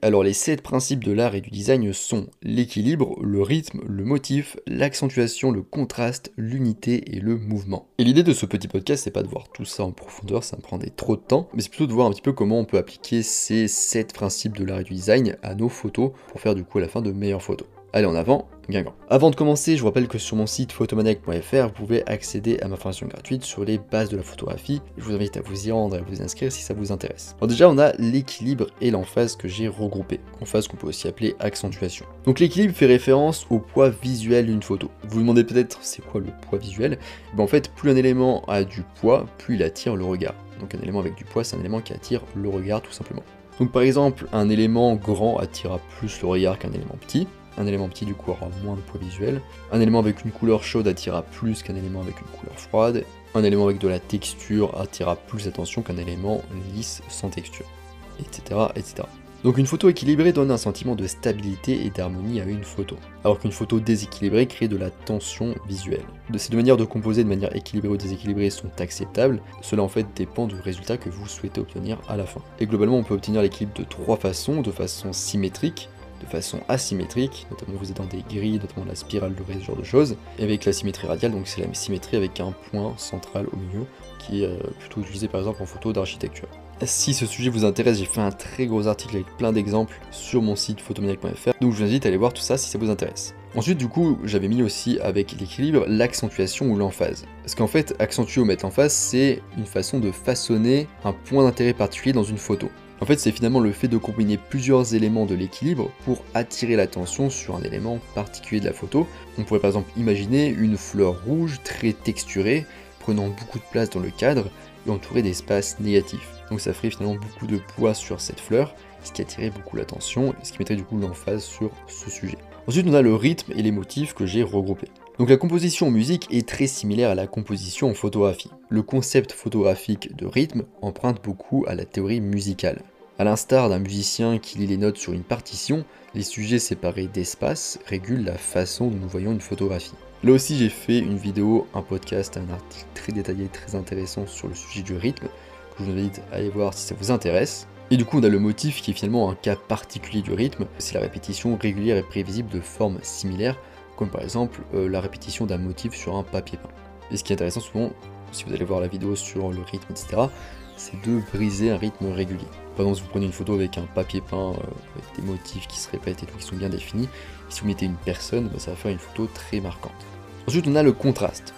Alors les 7 principes de l'art et du design sont l'équilibre, le rythme, le motif, l'accentuation, le contraste, l'unité et le mouvement. Et l'idée de ce petit podcast, c'est pas de voir tout ça en profondeur, ça me prendrait trop de temps, mais c'est plutôt de voir un petit peu comment on peut appliquer ces 7 principes de l'art et du design à nos photos pour faire du coup à la fin de meilleures photos. Allez en avant, Guingamp. Avant de commencer, je vous rappelle que sur mon site photomaniac.fr, vous pouvez accéder à ma formation gratuite sur les bases de la photographie. Je vous invite à vous y rendre et à vous inscrire si ça vous intéresse. Alors déjà, on a l'équilibre et l'emphase que j'ai regroupé. Emphase qu'on peut aussi appeler accentuation. Donc l'équilibre fait référence au poids visuel d'une photo. Vous vous demandez peut-être c'est quoi le poids visuel? Ben, En fait, plus un élément a du poids, plus il attire le regard. Donc un élément avec du poids, c'est un élément qui attire le regard tout simplement. Donc par exemple, un élément grand attirera plus le regard qu'un élément petit. Un élément petit du coup aura moins de poids visuel. Un élément avec une couleur chaude attirera plus qu'un élément avec une couleur froide. Un élément avec de la texture attirera plus l'attention qu'un élément lisse sans texture. Etc. etc. Donc une photo équilibrée donne un sentiment de stabilité et d'harmonie à une photo, alors qu'une photo déséquilibrée crée de la tension visuelle. Ces deux manières de composer de manière équilibrée ou déséquilibrée sont acceptables, cela en fait dépend du résultat que vous souhaitez obtenir à la fin. Et globalement on peut obtenir l'équilibre de trois façons, de façon symétrique, de façon asymétrique, notamment vous êtes dans des grilles, notamment la spirale dorée, ce genre de choses, et avec la symétrie radiale, donc c'est la symétrie avec un point central au milieu, qui est euh, plutôt utilisé par exemple en photo d'architecture. Si ce sujet vous intéresse, j'ai fait un très gros article avec plein d'exemples sur mon site photomaniac.fr, donc je vous invite à aller voir tout ça si ça vous intéresse. Ensuite, du coup, j'avais mis aussi avec l'équilibre l'accentuation ou l'emphase. Parce qu'en fait, accentuer ou mettre l'emphase, c'est une façon de façonner un point d'intérêt particulier dans une photo. En fait, c'est finalement le fait de combiner plusieurs éléments de l'équilibre pour attirer l'attention sur un élément particulier de la photo. On pourrait par exemple imaginer une fleur rouge très texturée, prenant beaucoup de place dans le cadre et entourée d'espaces négatifs. Donc ça ferait finalement beaucoup de poids sur cette fleur, ce qui attirait beaucoup l'attention et ce qui mettrait du coup l'emphase sur ce sujet. Ensuite, on a le rythme et les motifs que j'ai regroupés. Donc la composition en musique est très similaire à la composition en photographie. Le concept photographique de rythme emprunte beaucoup à la théorie musicale. A l'instar d'un musicien qui lit les notes sur une partition, les sujets séparés d'espace régulent la façon dont nous voyons une photographie. Là aussi j'ai fait une vidéo, un podcast, un article très détaillé, très intéressant sur le sujet du rythme, que je vous invite à aller voir si ça vous intéresse. Et du coup on a le motif qui est finalement un cas particulier du rythme, c'est la répétition régulière et prévisible de formes similaires comme par exemple euh, la répétition d'un motif sur un papier peint. Et ce qui est intéressant souvent, si vous allez voir la vidéo sur le rythme, etc., c'est de briser un rythme régulier. Par exemple, si vous prenez une photo avec un papier peint, euh, avec des motifs qui se répètent et tout, qui sont bien définis, si vous mettez une personne, bah, ça va faire une photo très marquante. Ensuite, on a le contraste.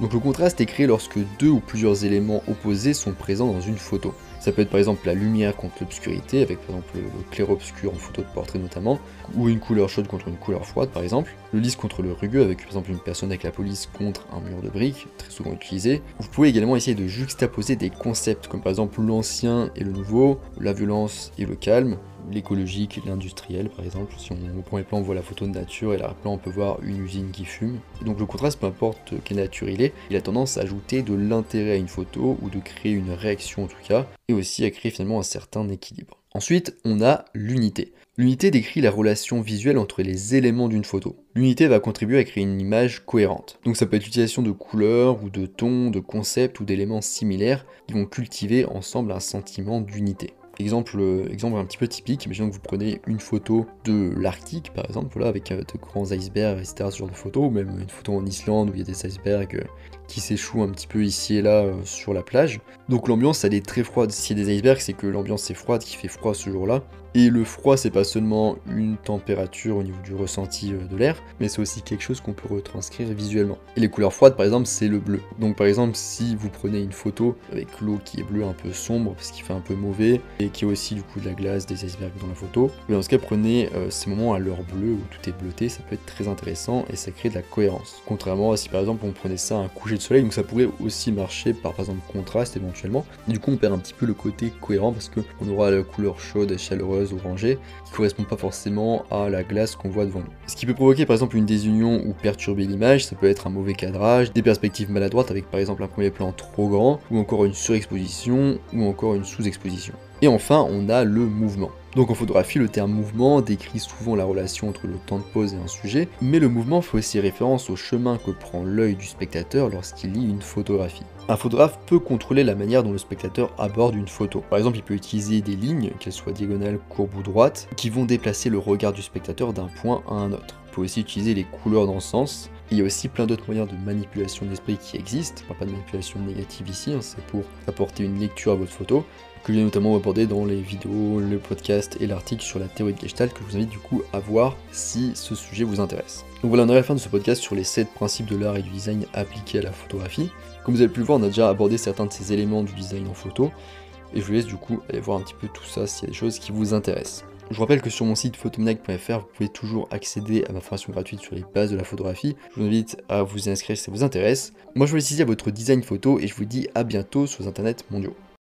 Donc le contraste est créé lorsque deux ou plusieurs éléments opposés sont présents dans une photo. Ça peut être par exemple la lumière contre l'obscurité, avec par exemple le clair-obscur en photo de portrait notamment, ou une couleur chaude contre une couleur froide par exemple, le lisse contre le rugueux, avec par exemple une personne avec la police contre un mur de briques, très souvent utilisé. Vous pouvez également essayer de juxtaposer des concepts, comme par exemple l'ancien et le nouveau, la violence et le calme, l'écologique l'industriel par exemple. Si on, au premier plan on voit la photo de nature et là plan on peut voir une usine qui fume. donc le contraste, peu importe quelle nature il est, il a tendance à ajouter de l'intérêt à une photo ou de créer une réaction en tout cas, et aussi à créer finalement un certain équilibre. Ensuite, on a l'unité. L'unité décrit la relation visuelle entre les éléments d'une photo. L'unité va contribuer à créer une image cohérente. Donc ça peut être l'utilisation de couleurs ou de tons, de concepts ou d'éléments similaires qui vont cultiver ensemble un sentiment d'unité. Exemple, exemple un petit peu typique, imaginons que vous prenez une photo de l'Arctique par exemple, voilà, avec euh, de grands icebergs, etc. ce genre de photo, ou même une photo en Islande où il y a des icebergs euh, qui s'échouent un petit peu ici et là euh, sur la plage. Donc l'ambiance elle est très froide. S'il y a des icebergs, c'est que l'ambiance est froide, qui fait froid ce jour-là. Et le froid, c'est pas seulement une température au niveau du ressenti euh, de l'air, mais c'est aussi quelque chose qu'on peut retranscrire visuellement. Et les couleurs froides, par exemple, c'est le bleu. Donc par exemple, si vous prenez une photo avec l'eau qui est bleue un peu sombre, parce qu'il fait un peu mauvais, et qui a aussi du coup de la glace, des icebergs dans la photo, mais dans ce cas, prenez euh, ces moments à l'heure bleue où tout est bleuté, ça peut être très intéressant et ça crée de la cohérence. Contrairement à si par exemple on prenait ça à un coucher soleil, donc ça pourrait aussi marcher par par exemple contraste éventuellement. du coup, on perd un petit peu le côté cohérent parce qu'on aura la couleur chaude chaleureuse orangée qui correspond pas forcément à la glace qu'on voit devant nous. Ce qui peut provoquer par exemple une désunion ou perturber l'image, ça peut être un mauvais cadrage, des perspectives maladroites avec par exemple un premier plan trop grand, ou encore une surexposition, ou encore une sous-exposition. Et enfin, on a le mouvement. Donc en photographie, le terme mouvement décrit souvent la relation entre le temps de pause et un sujet, mais le mouvement fait aussi référence au chemin que prend l'œil du spectateur lorsqu'il lit une photographie. Un photographe peut contrôler la manière dont le spectateur aborde une photo. Par exemple, il peut utiliser des lignes, qu'elles soient diagonales, courbes ou droites, qui vont déplacer le regard du spectateur d'un point à un autre. Aussi utiliser les couleurs dans ce sens. Il y a aussi plein d'autres moyens de manipulation de l'esprit qui existent. Pas de manipulation négative ici, hein, c'est pour apporter une lecture à votre photo, que j'ai notamment abordé dans les vidéos, le podcast et l'article sur la théorie de Gestalt que je vous invite du coup à voir si ce sujet vous intéresse. Donc voilà, on arrive à la fin de ce podcast sur les 7 principes de l'art et du design appliqués à la photographie. Comme vous avez pu le voir, on a déjà abordé certains de ces éléments du design en photo, et je vous laisse du coup aller voir un petit peu tout ça s'il y a des choses qui vous intéressent. Je vous rappelle que sur mon site photomaniac.fr, vous pouvez toujours accéder à ma formation gratuite sur les bases de la photographie. Je vous invite à vous inscrire si ça vous intéresse. Moi, je vous laisse ici à votre design photo et je vous dis à bientôt sur les internets mondiaux.